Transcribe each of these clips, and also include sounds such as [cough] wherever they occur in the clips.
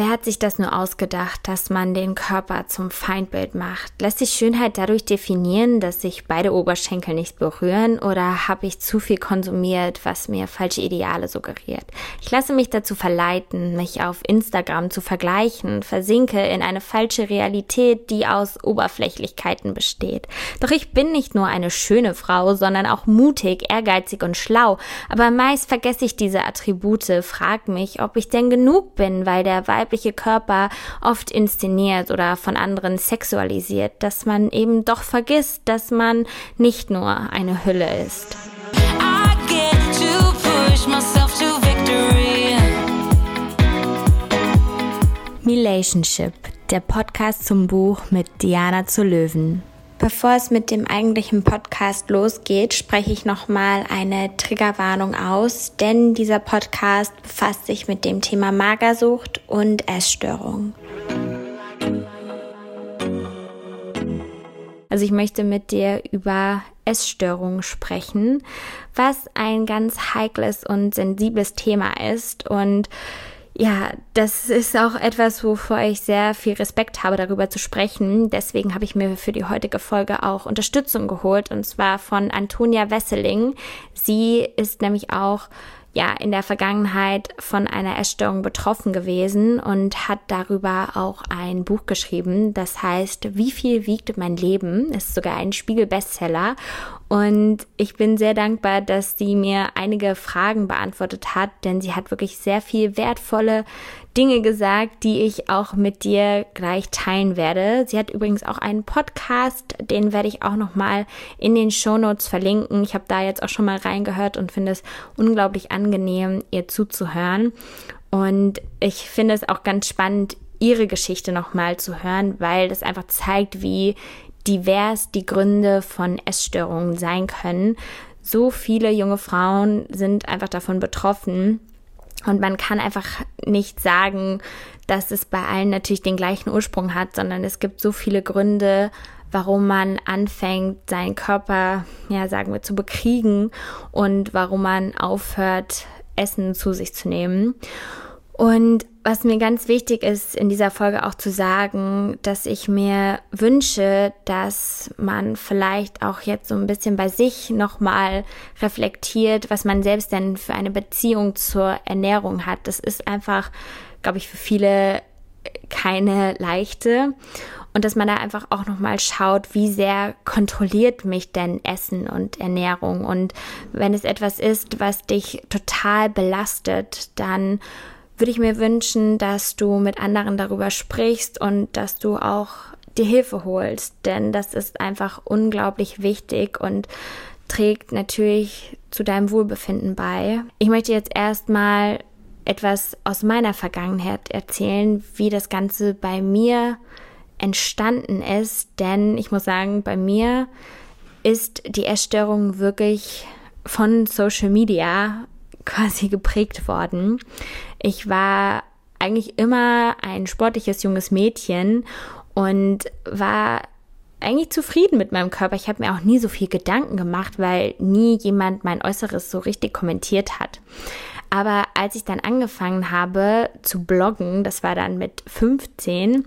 Wer hat sich das nur ausgedacht, dass man den Körper zum Feindbild macht? Lässt sich Schönheit dadurch definieren, dass sich beide Oberschenkel nicht berühren oder habe ich zu viel konsumiert, was mir falsche Ideale suggeriert? Ich lasse mich dazu verleiten, mich auf Instagram zu vergleichen, versinke in eine falsche Realität, die aus Oberflächlichkeiten besteht. Doch ich bin nicht nur eine schöne Frau, sondern auch mutig, ehrgeizig und schlau. Aber meist vergesse ich diese Attribute, frag mich, ob ich denn genug bin, weil der Weib weibliche Körper oft inszeniert oder von anderen sexualisiert, dass man eben doch vergisst, dass man nicht nur eine Hülle ist. Relationship, der Podcast zum Buch mit Diana zu Löwen. Bevor es mit dem eigentlichen Podcast losgeht, spreche ich nochmal eine Triggerwarnung aus, denn dieser Podcast befasst sich mit dem Thema Magersucht und Essstörung. Also ich möchte mit dir über Essstörungen sprechen, was ein ganz heikles und sensibles Thema ist und ja, das ist auch etwas, wovor ich sehr viel Respekt habe, darüber zu sprechen. Deswegen habe ich mir für die heutige Folge auch Unterstützung geholt und zwar von Antonia Wesseling. Sie ist nämlich auch ja in der Vergangenheit von einer Essstörung betroffen gewesen und hat darüber auch ein Buch geschrieben. Das heißt, Wie viel wiegt mein Leben? Ist sogar ein Spiegel-Bestseller. Und ich bin sehr dankbar, dass sie mir einige Fragen beantwortet hat, denn sie hat wirklich sehr viel wertvolle Dinge gesagt, die ich auch mit dir gleich teilen werde. Sie hat übrigens auch einen Podcast, den werde ich auch noch mal in den Show Notes verlinken. Ich habe da jetzt auch schon mal reingehört und finde es unglaublich angenehm, ihr zuzuhören. Und ich finde es auch ganz spannend, ihre Geschichte noch mal zu hören, weil das einfach zeigt, wie divers die Gründe von Essstörungen sein können. So viele junge Frauen sind einfach davon betroffen und man kann einfach nicht sagen, dass es bei allen natürlich den gleichen Ursprung hat, sondern es gibt so viele Gründe, warum man anfängt, seinen Körper, ja, sagen wir, zu bekriegen und warum man aufhört, Essen zu sich zu nehmen. Und was mir ganz wichtig ist, in dieser Folge auch zu sagen, dass ich mir wünsche, dass man vielleicht auch jetzt so ein bisschen bei sich nochmal reflektiert, was man selbst denn für eine Beziehung zur Ernährung hat. Das ist einfach, glaube ich, für viele keine leichte. Und dass man da einfach auch nochmal schaut, wie sehr kontrolliert mich denn Essen und Ernährung. Und wenn es etwas ist, was dich total belastet, dann würde ich mir wünschen, dass du mit anderen darüber sprichst und dass du auch dir Hilfe holst, denn das ist einfach unglaublich wichtig und trägt natürlich zu deinem Wohlbefinden bei. Ich möchte jetzt erstmal etwas aus meiner Vergangenheit erzählen, wie das Ganze bei mir entstanden ist, denn ich muss sagen, bei mir ist die Essstörung wirklich von Social Media quasi geprägt worden. Ich war eigentlich immer ein sportliches junges Mädchen und war eigentlich zufrieden mit meinem Körper. Ich habe mir auch nie so viel Gedanken gemacht, weil nie jemand mein Äußeres so richtig kommentiert hat. Aber als ich dann angefangen habe zu bloggen, das war dann mit 15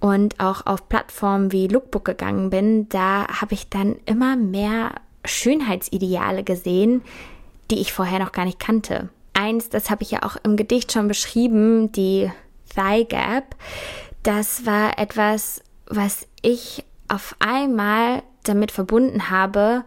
und auch auf Plattformen wie Lookbook gegangen bin, da habe ich dann immer mehr Schönheitsideale gesehen, die ich vorher noch gar nicht kannte. Eins, das habe ich ja auch im Gedicht schon beschrieben, die Thigh Gap. Das war etwas, was ich auf einmal damit verbunden habe,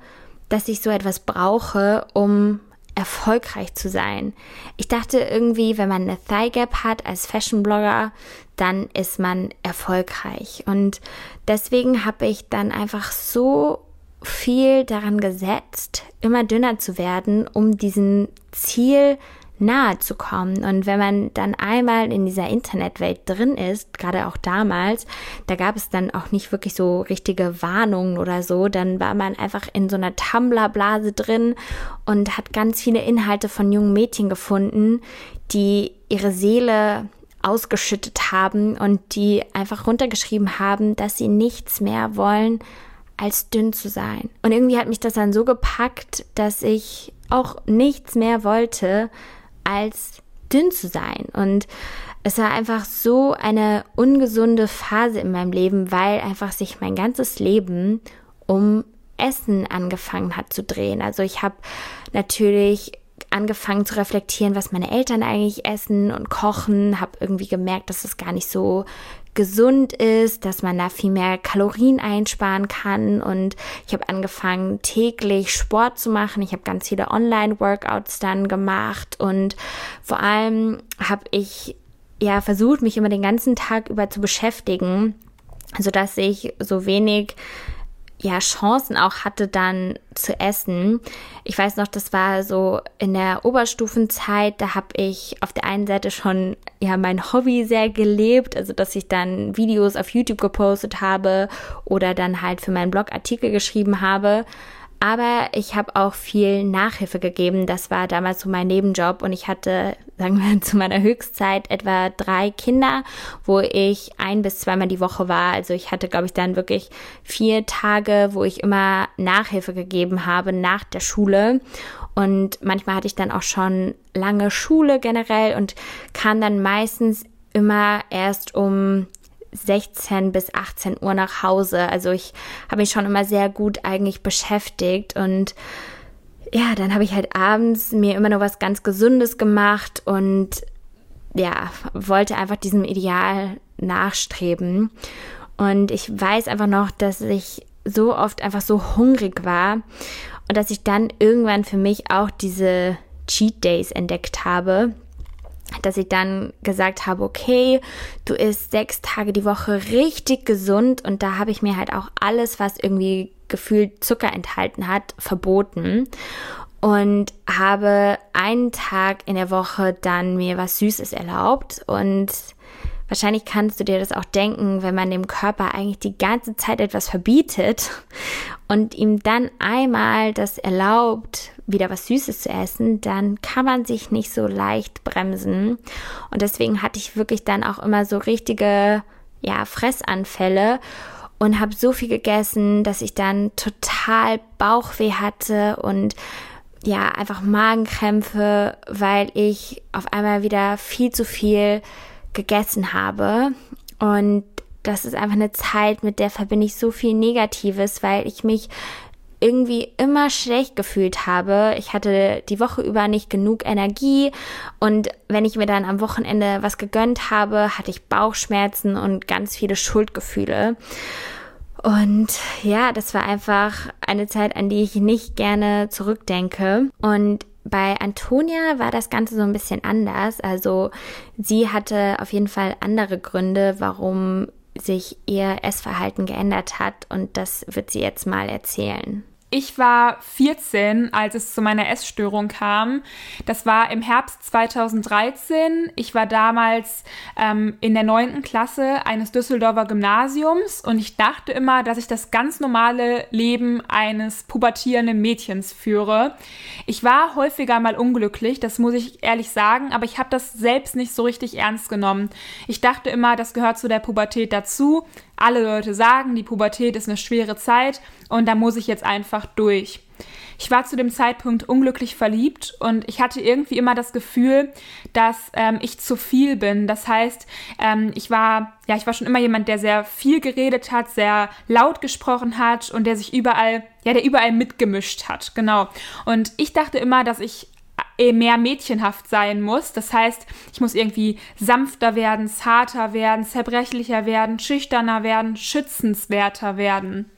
dass ich so etwas brauche, um erfolgreich zu sein. Ich dachte irgendwie, wenn man eine Thigh Gap hat als Fashion Blogger, dann ist man erfolgreich. Und deswegen habe ich dann einfach so viel daran gesetzt, immer dünner zu werden, um diesem Ziel nahe zu kommen. Und wenn man dann einmal in dieser Internetwelt drin ist, gerade auch damals, da gab es dann auch nicht wirklich so richtige Warnungen oder so, dann war man einfach in so einer Tumblr-Blase drin und hat ganz viele Inhalte von jungen Mädchen gefunden, die ihre Seele ausgeschüttet haben und die einfach runtergeschrieben haben, dass sie nichts mehr wollen als dünn zu sein. Und irgendwie hat mich das dann so gepackt, dass ich auch nichts mehr wollte, als dünn zu sein. Und es war einfach so eine ungesunde Phase in meinem Leben, weil einfach sich mein ganzes Leben um Essen angefangen hat zu drehen. Also ich habe natürlich angefangen zu reflektieren, was meine Eltern eigentlich essen und kochen, habe irgendwie gemerkt, dass es gar nicht so gesund ist, dass man da viel mehr Kalorien einsparen kann und ich habe angefangen täglich Sport zu machen. Ich habe ganz viele Online-Workouts dann gemacht und vor allem habe ich ja versucht, mich immer den ganzen Tag über zu beschäftigen, so dass ich so wenig ja Chancen auch hatte dann zu essen. Ich weiß noch, das war so in der Oberstufenzeit, da habe ich auf der einen Seite schon ja mein Hobby sehr gelebt, also dass ich dann Videos auf YouTube gepostet habe oder dann halt für meinen Blog Artikel geschrieben habe. Aber ich habe auch viel Nachhilfe gegeben. Das war damals so mein Nebenjob und ich hatte, sagen wir, [laughs] zu meiner Höchstzeit etwa drei Kinder, wo ich ein bis zweimal die Woche war. Also ich hatte, glaube ich, dann wirklich vier Tage, wo ich immer Nachhilfe gegeben habe nach der Schule. Und manchmal hatte ich dann auch schon lange Schule generell und kam dann meistens immer erst um 16 bis 18 Uhr nach Hause. Also ich habe mich schon immer sehr gut eigentlich beschäftigt und ja, dann habe ich halt abends mir immer noch was ganz Gesundes gemacht und ja, wollte einfach diesem Ideal nachstreben. Und ich weiß einfach noch, dass ich so oft einfach so hungrig war und dass ich dann irgendwann für mich auch diese Cheat Days entdeckt habe dass ich dann gesagt habe, okay, du isst sechs Tage die Woche richtig gesund und da habe ich mir halt auch alles, was irgendwie gefühlt Zucker enthalten hat, verboten. Und habe einen Tag in der Woche dann mir was Süßes erlaubt. Und Wahrscheinlich kannst du dir das auch denken, wenn man dem Körper eigentlich die ganze Zeit etwas verbietet [laughs] und ihm dann einmal das erlaubt, wieder was Süßes zu essen, dann kann man sich nicht so leicht bremsen. Und deswegen hatte ich wirklich dann auch immer so richtige, ja, Fressanfälle und habe so viel gegessen, dass ich dann total Bauchweh hatte und ja, einfach Magenkrämpfe, weil ich auf einmal wieder viel zu viel gegessen habe. Und das ist einfach eine Zeit, mit der verbinde ich so viel Negatives, weil ich mich irgendwie immer schlecht gefühlt habe. Ich hatte die Woche über nicht genug Energie und wenn ich mir dann am Wochenende was gegönnt habe, hatte ich Bauchschmerzen und ganz viele Schuldgefühle. Und ja, das war einfach eine Zeit, an die ich nicht gerne zurückdenke. Und bei Antonia war das Ganze so ein bisschen anders. Also sie hatte auf jeden Fall andere Gründe, warum sich ihr Essverhalten geändert hat und das wird sie jetzt mal erzählen. Ich war 14, als es zu meiner Essstörung kam. Das war im Herbst 2013. Ich war damals ähm, in der neunten Klasse eines Düsseldorfer Gymnasiums und ich dachte immer, dass ich das ganz normale Leben eines pubertierenden Mädchens führe. Ich war häufiger mal unglücklich, das muss ich ehrlich sagen, aber ich habe das selbst nicht so richtig ernst genommen. Ich dachte immer, das gehört zu der Pubertät dazu. Alle Leute sagen, die Pubertät ist eine schwere Zeit und da muss ich jetzt einfach durch. Ich war zu dem Zeitpunkt unglücklich verliebt und ich hatte irgendwie immer das Gefühl, dass ähm, ich zu viel bin. Das heißt, ähm, ich war ja, ich war schon immer jemand, der sehr viel geredet hat, sehr laut gesprochen hat und der sich überall, ja, der überall mitgemischt hat. Genau. Und ich dachte immer, dass ich mehr mädchenhaft sein muss. Das heißt, ich muss irgendwie sanfter werden, zarter werden, zerbrechlicher werden, schüchterner werden, schützenswerter werden.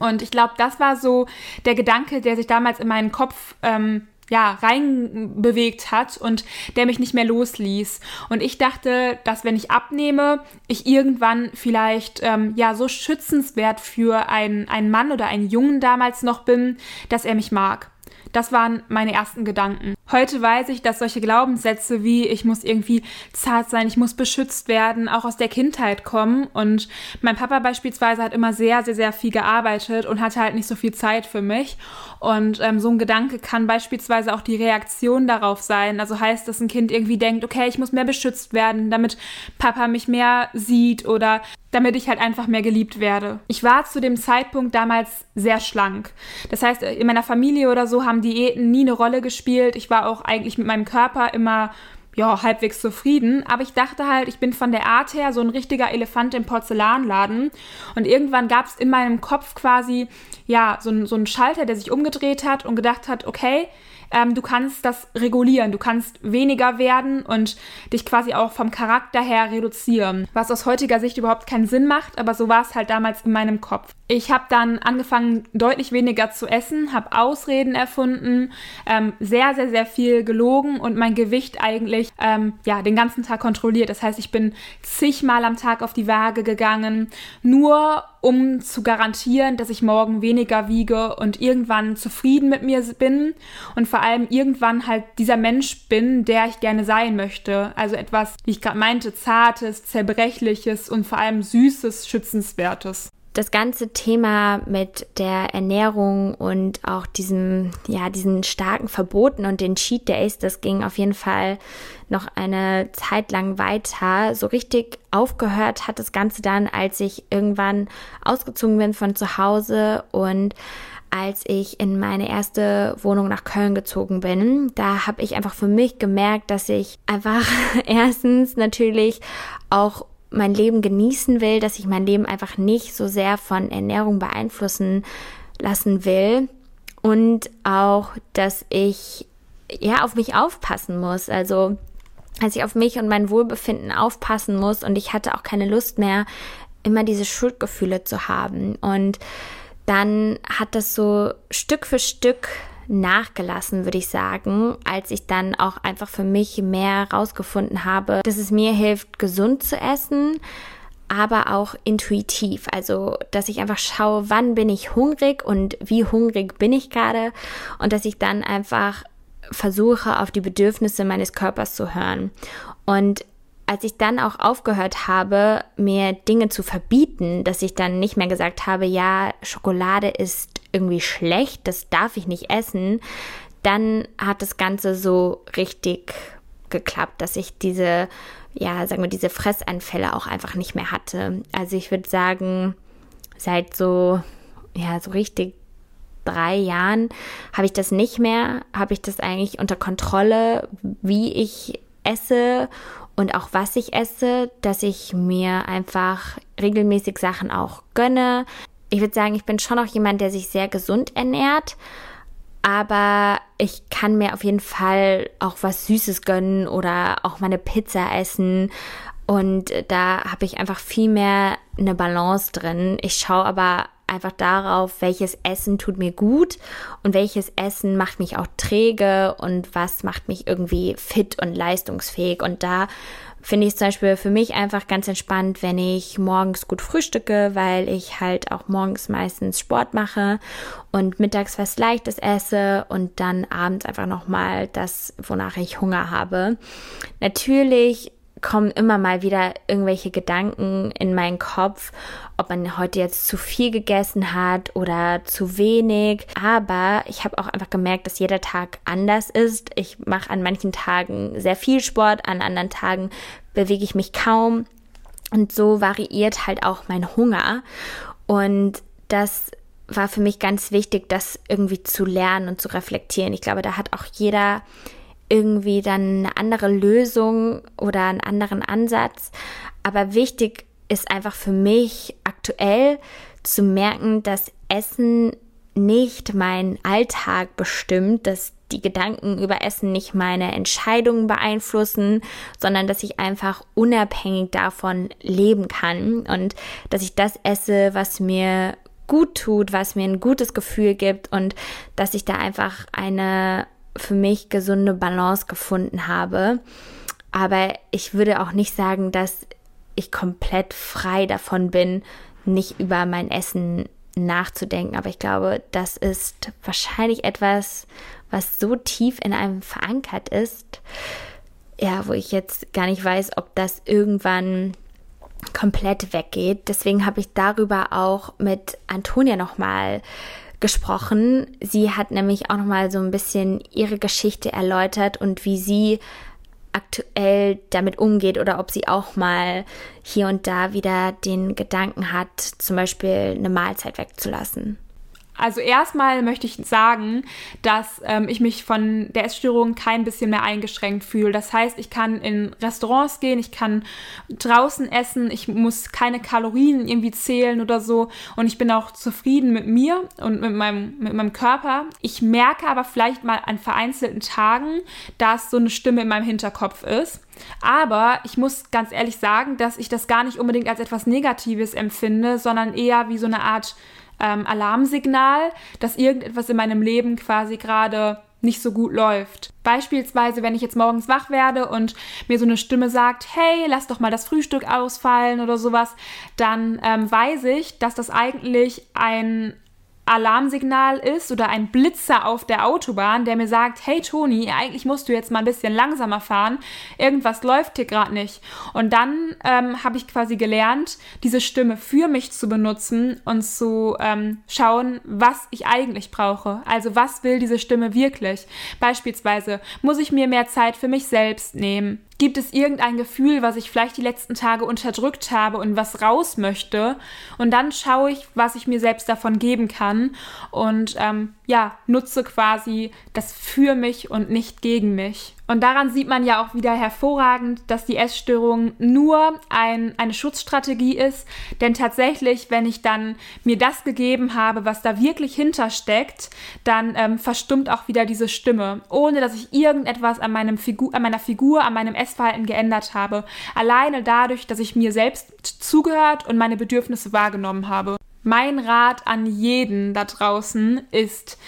Und ich glaube, das war so der Gedanke, der sich damals in meinen Kopf ähm, ja, reinbewegt hat und der mich nicht mehr losließ. Und ich dachte, dass wenn ich abnehme, ich irgendwann vielleicht ähm, ja so schützenswert für einen, einen Mann oder einen Jungen damals noch bin, dass er mich mag. Das waren meine ersten Gedanken. Heute weiß ich, dass solche Glaubenssätze wie ich muss irgendwie zart sein, ich muss beschützt werden, auch aus der Kindheit kommen. Und mein Papa beispielsweise hat immer sehr, sehr, sehr viel gearbeitet und hatte halt nicht so viel Zeit für mich. Und ähm, so ein Gedanke kann beispielsweise auch die Reaktion darauf sein. Also heißt, dass ein Kind irgendwie denkt, okay, ich muss mehr beschützt werden, damit Papa mich mehr sieht oder damit ich halt einfach mehr geliebt werde. Ich war zu dem Zeitpunkt damals sehr schlank. Das heißt, in meiner Familie oder so haben Diäten nie eine Rolle gespielt. Ich war auch eigentlich mit meinem Körper immer ja, halbwegs zufrieden. Aber ich dachte halt, ich bin von der Art her so ein richtiger Elefant im Porzellanladen. Und irgendwann gab es in meinem Kopf quasi, ja, so, so einen Schalter, der sich umgedreht hat und gedacht hat, okay, ähm, du kannst das regulieren, du kannst weniger werden und dich quasi auch vom Charakter her reduzieren. Was aus heutiger Sicht überhaupt keinen Sinn macht, aber so war es halt damals in meinem Kopf. Ich habe dann angefangen, deutlich weniger zu essen, habe Ausreden erfunden, ähm, sehr, sehr, sehr viel gelogen und mein Gewicht eigentlich ähm, ja, den ganzen Tag kontrolliert. Das heißt, ich bin zigmal am Tag auf die Waage gegangen, nur um zu garantieren, dass ich morgen weniger wiege und irgendwann zufrieden mit mir bin und vor allem irgendwann halt dieser Mensch bin, der ich gerne sein möchte. Also etwas, wie ich gerade meinte, zartes, zerbrechliches und vor allem süßes, schützenswertes das ganze Thema mit der Ernährung und auch diesem, ja, diesen starken Verboten und den Cheat Days, das ging auf jeden Fall noch eine Zeit lang weiter. So richtig aufgehört hat das Ganze dann, als ich irgendwann ausgezogen bin von zu Hause und als ich in meine erste Wohnung nach Köln gezogen bin, da habe ich einfach für mich gemerkt, dass ich einfach [laughs] erstens natürlich auch mein Leben genießen will, dass ich mein Leben einfach nicht so sehr von Ernährung beeinflussen lassen will und auch, dass ich ja auf mich aufpassen muss. Also, dass ich auf mich und mein Wohlbefinden aufpassen muss und ich hatte auch keine Lust mehr, immer diese Schuldgefühle zu haben. Und dann hat das so Stück für Stück nachgelassen, würde ich sagen, als ich dann auch einfach für mich mehr rausgefunden habe, dass es mir hilft, gesund zu essen, aber auch intuitiv. Also, dass ich einfach schaue, wann bin ich hungrig und wie hungrig bin ich gerade und dass ich dann einfach versuche, auf die Bedürfnisse meines Körpers zu hören. Und als ich dann auch aufgehört habe, mir Dinge zu verbieten, dass ich dann nicht mehr gesagt habe, ja, Schokolade ist irgendwie schlecht, das darf ich nicht essen, dann hat das Ganze so richtig geklappt, dass ich diese, ja, sagen wir, diese Fressanfälle auch einfach nicht mehr hatte. Also ich würde sagen, seit so, ja, so richtig drei Jahren habe ich das nicht mehr, habe ich das eigentlich unter Kontrolle, wie ich esse und auch was ich esse, dass ich mir einfach regelmäßig Sachen auch gönne. Ich würde sagen, ich bin schon auch jemand, der sich sehr gesund ernährt, aber ich kann mir auf jeden Fall auch was Süßes gönnen oder auch meine Pizza essen. Und da habe ich einfach viel mehr eine Balance drin. Ich schaue aber einfach darauf, welches Essen tut mir gut und welches Essen macht mich auch träge und was macht mich irgendwie fit und leistungsfähig. Und da finde ich zum Beispiel für mich einfach ganz entspannt, wenn ich morgens gut frühstücke, weil ich halt auch morgens meistens Sport mache und mittags was Leichtes esse und dann abends einfach nochmal das, wonach ich Hunger habe. Natürlich kommen immer mal wieder irgendwelche Gedanken in meinen Kopf, ob man heute jetzt zu viel gegessen hat oder zu wenig. Aber ich habe auch einfach gemerkt, dass jeder Tag anders ist. Ich mache an manchen Tagen sehr viel Sport, an anderen Tagen bewege ich mich kaum. Und so variiert halt auch mein Hunger. Und das war für mich ganz wichtig, das irgendwie zu lernen und zu reflektieren. Ich glaube, da hat auch jeder irgendwie dann eine andere Lösung oder einen anderen Ansatz. Aber wichtig ist einfach für mich aktuell zu merken, dass Essen nicht meinen Alltag bestimmt, dass die Gedanken über Essen nicht meine Entscheidungen beeinflussen, sondern dass ich einfach unabhängig davon leben kann und dass ich das esse, was mir gut tut, was mir ein gutes Gefühl gibt und dass ich da einfach eine für mich gesunde Balance gefunden habe. Aber ich würde auch nicht sagen, dass ich komplett frei davon bin, nicht über mein Essen nachzudenken. Aber ich glaube, das ist wahrscheinlich etwas, was so tief in einem verankert ist, ja, wo ich jetzt gar nicht weiß, ob das irgendwann komplett weggeht. Deswegen habe ich darüber auch mit Antonia nochmal gesprochen. Sie hat nämlich auch noch mal so ein bisschen ihre Geschichte erläutert und wie sie aktuell damit umgeht oder ob sie auch mal hier und da wieder den Gedanken hat, zum Beispiel eine Mahlzeit wegzulassen. Also erstmal möchte ich sagen, dass ähm, ich mich von der Essstörung kein bisschen mehr eingeschränkt fühle. Das heißt, ich kann in Restaurants gehen, ich kann draußen essen, ich muss keine Kalorien irgendwie zählen oder so und ich bin auch zufrieden mit mir und mit meinem, mit meinem Körper. Ich merke aber vielleicht mal an vereinzelten Tagen, dass so eine Stimme in meinem Hinterkopf ist. Aber ich muss ganz ehrlich sagen, dass ich das gar nicht unbedingt als etwas Negatives empfinde, sondern eher wie so eine Art ähm, Alarmsignal, dass irgendetwas in meinem Leben quasi gerade nicht so gut läuft. Beispielsweise, wenn ich jetzt morgens wach werde und mir so eine Stimme sagt, hey, lass doch mal das Frühstück ausfallen oder sowas, dann ähm, weiß ich, dass das eigentlich ein Alarmsignal ist oder ein Blitzer auf der Autobahn, der mir sagt, hey Toni, eigentlich musst du jetzt mal ein bisschen langsamer fahren, irgendwas läuft hier gerade nicht. Und dann ähm, habe ich quasi gelernt, diese Stimme für mich zu benutzen und zu ähm, schauen, was ich eigentlich brauche. Also was will diese Stimme wirklich? Beispielsweise, muss ich mir mehr Zeit für mich selbst nehmen? Gibt es irgendein Gefühl, was ich vielleicht die letzten Tage unterdrückt habe und was raus möchte? Und dann schaue ich, was ich mir selbst davon geben kann und ähm, ja, nutze quasi das für mich und nicht gegen mich. Und daran sieht man ja auch wieder hervorragend, dass die Essstörung nur ein, eine Schutzstrategie ist. Denn tatsächlich, wenn ich dann mir das gegeben habe, was da wirklich hintersteckt, dann ähm, verstummt auch wieder diese Stimme, ohne dass ich irgendetwas an, meinem Figur, an meiner Figur, an meinem Essverhalten geändert habe. Alleine dadurch, dass ich mir selbst zugehört und meine Bedürfnisse wahrgenommen habe. Mein Rat an jeden da draußen ist,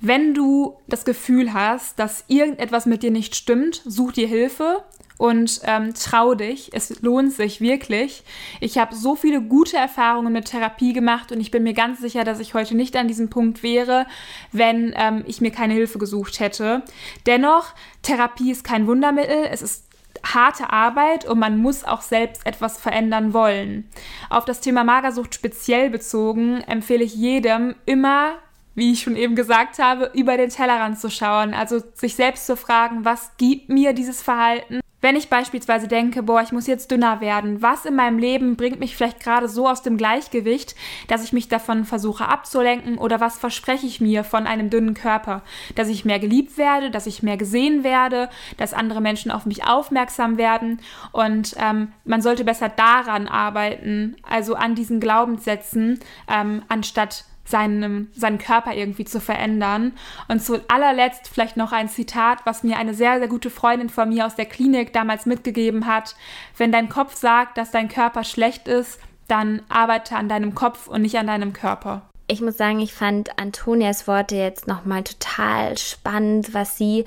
wenn du das Gefühl hast, dass irgendetwas mit dir nicht stimmt, such dir Hilfe und ähm, trau dich. Es lohnt sich wirklich. Ich habe so viele gute Erfahrungen mit Therapie gemacht und ich bin mir ganz sicher, dass ich heute nicht an diesem Punkt wäre, wenn ähm, ich mir keine Hilfe gesucht hätte. Dennoch, Therapie ist kein Wundermittel. Es ist harte Arbeit und man muss auch selbst etwas verändern wollen. Auf das Thema Magersucht speziell bezogen empfehle ich jedem immer wie ich schon eben gesagt habe, über den Tellerrand zu schauen, also sich selbst zu fragen, was gibt mir dieses Verhalten wenn ich beispielsweise denke, boah, ich muss jetzt dünner werden, was in meinem Leben bringt mich vielleicht gerade so aus dem Gleichgewicht, dass ich mich davon versuche abzulenken oder was verspreche ich mir von einem dünnen Körper? Dass ich mehr geliebt werde, dass ich mehr gesehen werde, dass andere Menschen auf mich aufmerksam werden und ähm, man sollte besser daran arbeiten, also an diesen Glaubenssätzen, ähm, anstatt seinen, seinen Körper irgendwie zu verändern. Und zu allerletzt vielleicht noch ein Zitat, was mir eine sehr, sehr gute Freundin von mir aus der Klinik damals mitgegeben hat. Wenn dein Kopf sagt, dass dein Körper schlecht ist, dann arbeite an deinem Kopf und nicht an deinem Körper. Ich muss sagen, ich fand Antonias Worte jetzt nochmal total spannend, was sie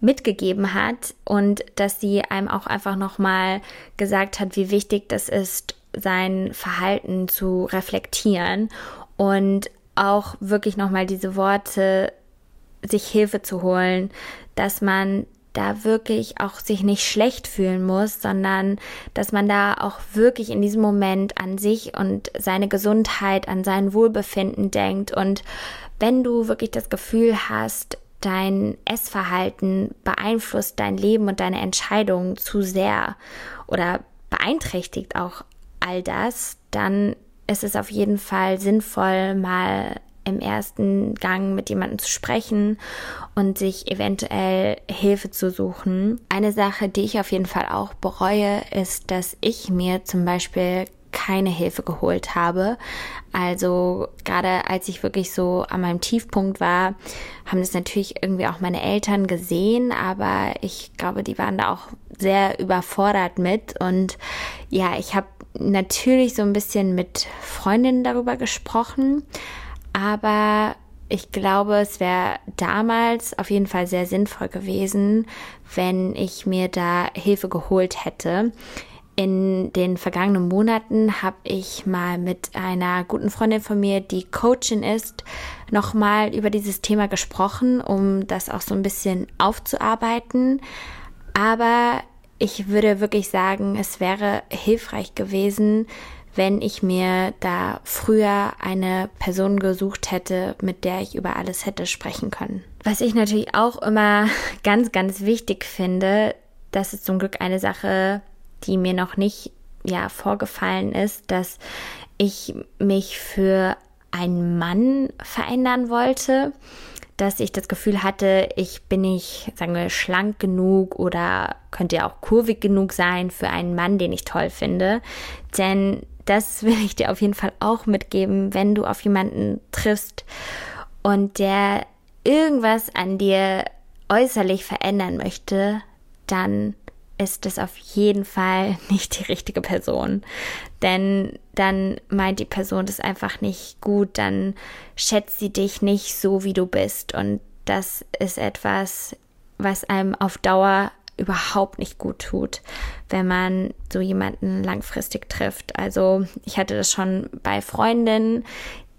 mitgegeben hat und dass sie einem auch einfach nochmal gesagt hat, wie wichtig das ist, sein Verhalten zu reflektieren und auch wirklich nochmal diese Worte, sich Hilfe zu holen, dass man da wirklich auch sich nicht schlecht fühlen muss, sondern dass man da auch wirklich in diesem Moment an sich und seine Gesundheit, an sein Wohlbefinden denkt. Und wenn du wirklich das Gefühl hast, dein Essverhalten beeinflusst dein Leben und deine Entscheidungen zu sehr oder beeinträchtigt auch all das, dann ist es auf jeden Fall sinnvoll, mal im ersten Gang mit jemandem zu sprechen und sich eventuell Hilfe zu suchen. Eine Sache, die ich auf jeden Fall auch bereue, ist, dass ich mir zum Beispiel keine Hilfe geholt habe. Also gerade als ich wirklich so an meinem Tiefpunkt war, haben das natürlich irgendwie auch meine Eltern gesehen, aber ich glaube, die waren da auch sehr überfordert mit und ja, ich habe natürlich so ein bisschen mit Freundinnen darüber gesprochen, aber ich glaube, es wäre damals auf jeden Fall sehr sinnvoll gewesen, wenn ich mir da Hilfe geholt hätte. In den vergangenen Monaten habe ich mal mit einer guten Freundin von mir, die Coachin ist, nochmal über dieses Thema gesprochen, um das auch so ein bisschen aufzuarbeiten. Aber ich würde wirklich sagen, es wäre hilfreich gewesen, wenn ich mir da früher eine Person gesucht hätte, mit der ich über alles hätte sprechen können. Was ich natürlich auch immer [laughs] ganz, ganz wichtig finde, das ist zum Glück eine Sache, die mir noch nicht ja vorgefallen ist, dass ich mich für einen Mann verändern wollte, dass ich das Gefühl hatte, ich bin nicht, sagen wir, schlank genug oder könnte ja auch kurvig genug sein für einen Mann, den ich toll finde. Denn das [laughs] will ich dir auf jeden Fall auch mitgeben, wenn du auf jemanden triffst und der irgendwas an dir äußerlich verändern möchte, dann ist es auf jeden Fall [laughs] nicht die richtige Person. Denn dann meint die Person das einfach nicht gut, dann schätzt sie dich nicht so, wie du bist. Und das ist etwas, was einem auf Dauer überhaupt nicht gut tut, wenn man so jemanden langfristig trifft. Also ich hatte das schon bei Freundinnen,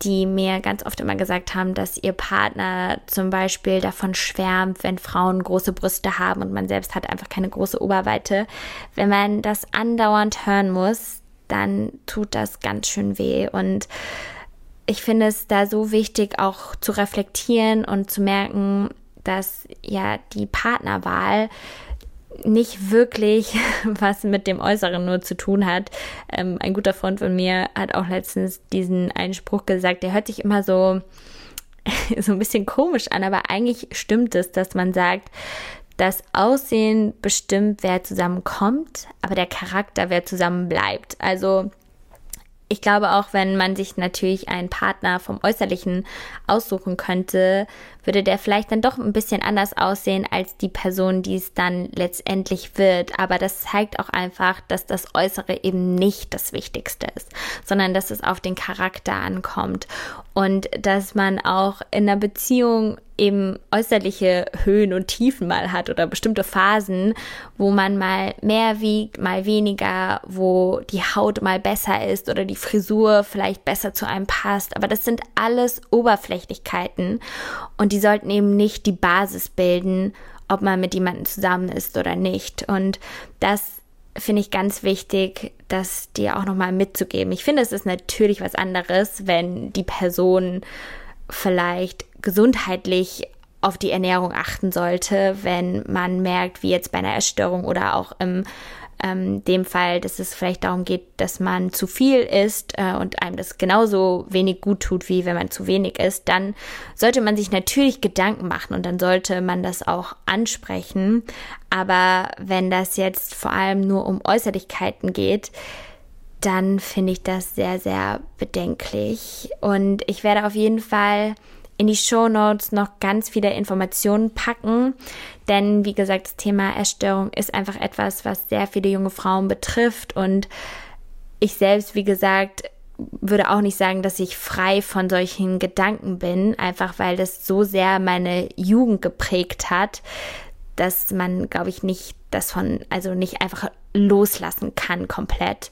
die mir ganz oft immer gesagt haben, dass ihr Partner zum Beispiel davon schwärmt, wenn Frauen große Brüste haben und man selbst hat einfach keine große Oberweite. Wenn man das andauernd hören muss, dann tut das ganz schön weh und ich finde es da so wichtig, auch zu reflektieren und zu merken, dass ja die Partnerwahl nicht wirklich [laughs] was mit dem Äußeren nur zu tun hat. Ähm, ein guter Freund von mir hat auch letztens diesen einen Spruch gesagt, der hört sich immer so, [laughs] so ein bisschen komisch an, aber eigentlich stimmt es, dass man sagt, das Aussehen bestimmt, wer zusammenkommt, aber der Charakter, wer zusammen bleibt. Also ich glaube auch, wenn man sich natürlich einen Partner vom Äußerlichen aussuchen könnte, würde der vielleicht dann doch ein bisschen anders aussehen als die Person, die es dann letztendlich wird. Aber das zeigt auch einfach, dass das Äußere eben nicht das Wichtigste ist, sondern dass es auf den Charakter ankommt und dass man auch in einer Beziehung eben äußerliche Höhen und Tiefen mal hat oder bestimmte Phasen, wo man mal mehr wiegt, mal weniger, wo die Haut mal besser ist oder die Frisur vielleicht besser zu einem passt. Aber das sind alles Oberflächlichkeiten und die sollten eben nicht die Basis bilden, ob man mit jemandem zusammen ist oder nicht. Und das finde ich ganz wichtig, das dir auch nochmal mitzugeben. Ich finde, es ist natürlich was anderes, wenn die Person vielleicht gesundheitlich auf die Ernährung achten sollte, wenn man merkt, wie jetzt bei einer Essstörung oder auch im ähm, dem Fall, dass es vielleicht darum geht, dass man zu viel isst äh, und einem das genauso wenig gut tut, wie wenn man zu wenig isst, dann sollte man sich natürlich Gedanken machen und dann sollte man das auch ansprechen. Aber wenn das jetzt vor allem nur um Äußerlichkeiten geht, dann finde ich das sehr, sehr bedenklich. Und ich werde auf jeden Fall in die Show Notes noch ganz viele Informationen packen. Denn wie gesagt, das Thema Essstörung ist einfach etwas, was sehr viele junge Frauen betrifft. Und ich selbst, wie gesagt, würde auch nicht sagen, dass ich frei von solchen Gedanken bin, einfach weil das so sehr meine Jugend geprägt hat, dass man, glaube ich, nicht das von, also nicht einfach loslassen kann komplett.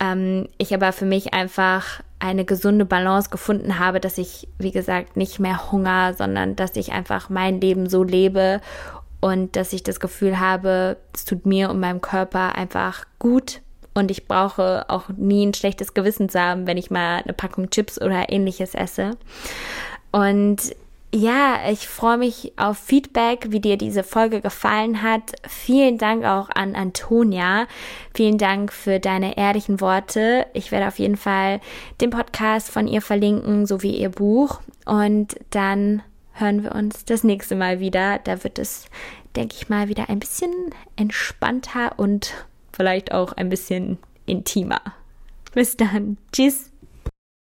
Ähm, ich aber für mich einfach eine gesunde Balance gefunden habe, dass ich, wie gesagt, nicht mehr Hunger, sondern dass ich einfach mein Leben so lebe und dass ich das Gefühl habe, es tut mir und meinem Körper einfach gut und ich brauche auch nie ein schlechtes Gewissen zu haben, wenn ich mal eine Packung Chips oder ähnliches esse. Und ja, ich freue mich auf Feedback, wie dir diese Folge gefallen hat. Vielen Dank auch an Antonia. Vielen Dank für deine ehrlichen Worte. Ich werde auf jeden Fall den Podcast von ihr verlinken, sowie ihr Buch. Und dann hören wir uns das nächste Mal wieder. Da wird es, denke ich mal, wieder ein bisschen entspannter und vielleicht auch ein bisschen intimer. Bis dann. Tschüss.